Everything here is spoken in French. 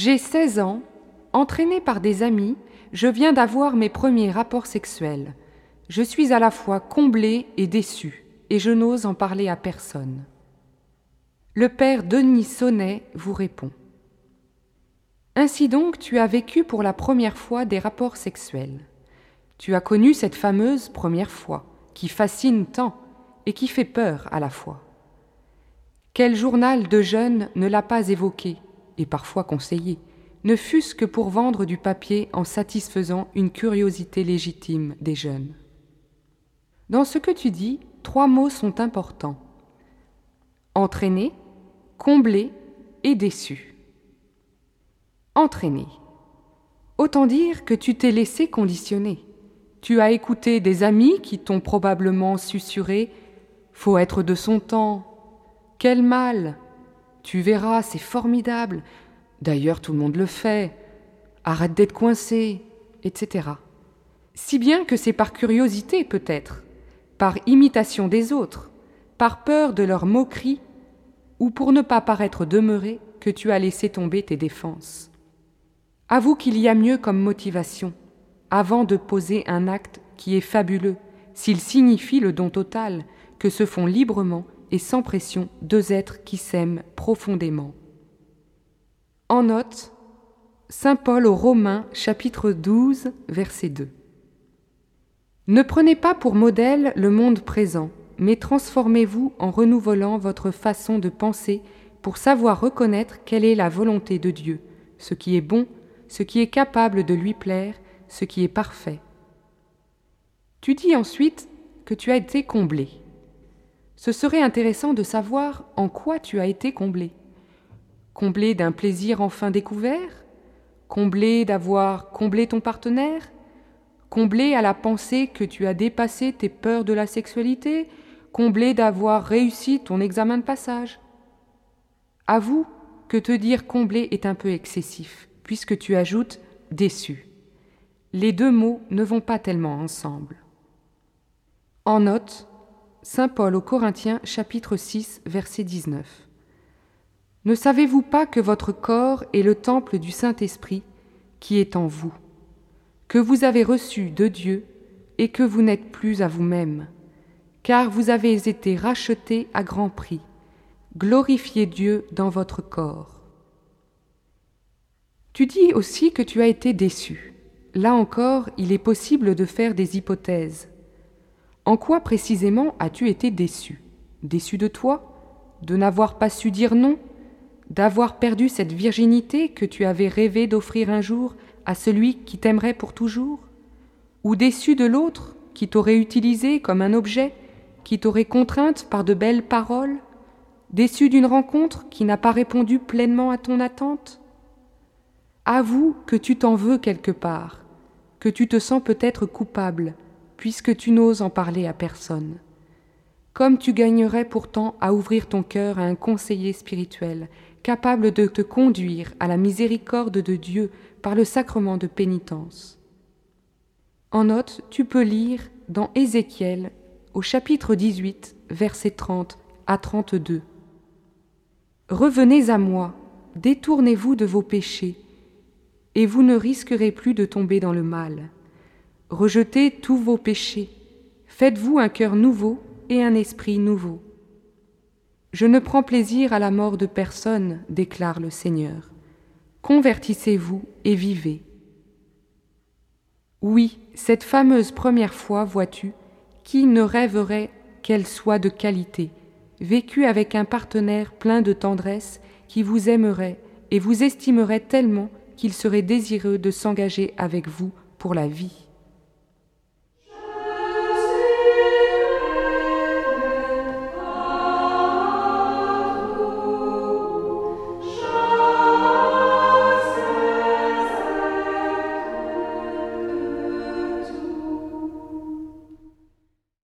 J'ai 16 ans, entraîné par des amis, je viens d'avoir mes premiers rapports sexuels. Je suis à la fois comblé et déçu, et je n'ose en parler à personne. Le père Denis Sonnet vous répond. Ainsi donc, tu as vécu pour la première fois des rapports sexuels. Tu as connu cette fameuse première fois, qui fascine tant et qui fait peur à la fois. Quel journal de jeunes ne l'a pas évoqué, et parfois conseillé, ne fût-ce que pour vendre du papier en satisfaisant une curiosité légitime des jeunes. Dans ce que tu dis, trois mots sont importants. Entraîné, comblé et déçu. Entraîné. Autant dire que tu t'es laissé conditionner. Tu as écouté des amis qui t'ont probablement susurré Faut être de son temps. Quel mal Tu verras, c'est formidable. D'ailleurs, tout le monde le fait. Arrête d'être coincé, etc. Si bien que c'est par curiosité, peut-être, par imitation des autres, par peur de leur moquerie, ou pour ne pas paraître demeuré, que tu as laissé tomber tes défenses. Avoue qu'il y a mieux comme motivation, avant de poser un acte qui est fabuleux, s'il signifie le don total, que se font librement et sans pression deux êtres qui s'aiment profondément. En note, Saint Paul aux Romains chapitre 12 verset 2. Ne prenez pas pour modèle le monde présent, mais transformez-vous en renouvelant votre façon de penser pour savoir reconnaître quelle est la volonté de Dieu, ce qui est bon, ce qui est capable de lui plaire, ce qui est parfait. Tu dis ensuite que tu as été comblé. Ce serait intéressant de savoir en quoi tu as été comblé. Comblé d'un plaisir enfin découvert? Comblé d'avoir comblé ton partenaire? Comblé à la pensée que tu as dépassé tes peurs de la sexualité? Comblé d'avoir réussi ton examen de passage? Avoue que te dire comblé est un peu excessif, puisque tu ajoutes déçu. Les deux mots ne vont pas tellement ensemble. En note, Saint Paul aux Corinthiens chapitre 6 verset 19. Ne savez-vous pas que votre corps est le temple du Saint-Esprit qui est en vous, que vous avez reçu de Dieu et que vous n'êtes plus à vous-même, car vous avez été rachetés à grand prix. Glorifiez Dieu dans votre corps. Tu dis aussi que tu as été déçu. Là encore, il est possible de faire des hypothèses. En quoi précisément as-tu été déçu? Déçu de toi? De n'avoir pas su dire non? D'avoir perdu cette virginité que tu avais rêvé d'offrir un jour à celui qui t'aimerait pour toujours? Ou déçu de l'autre qui t'aurait utilisé comme un objet, qui t'aurait contrainte par de belles paroles? Déçu d'une rencontre qui n'a pas répondu pleinement à ton attente? Avoue que tu t'en veux quelque part, que tu te sens peut-être coupable, puisque tu n'oses en parler à personne. Comme tu gagnerais pourtant à ouvrir ton cœur à un conseiller spirituel, capable de te conduire à la miséricorde de Dieu par le sacrement de pénitence. En note, tu peux lire dans Ézéchiel au chapitre 18, versets 30 à 32. Revenez à moi, détournez-vous de vos péchés, et vous ne risquerez plus de tomber dans le mal. Rejetez tous vos péchés, faites-vous un cœur nouveau et un esprit nouveau. Je ne prends plaisir à la mort de personne, déclare le Seigneur. Convertissez-vous et vivez. Oui, cette fameuse première fois, vois-tu, qui ne rêverait qu'elle soit de qualité, vécue avec un partenaire plein de tendresse qui vous aimerait et vous estimerait tellement qu'il serait désireux de s'engager avec vous pour la vie.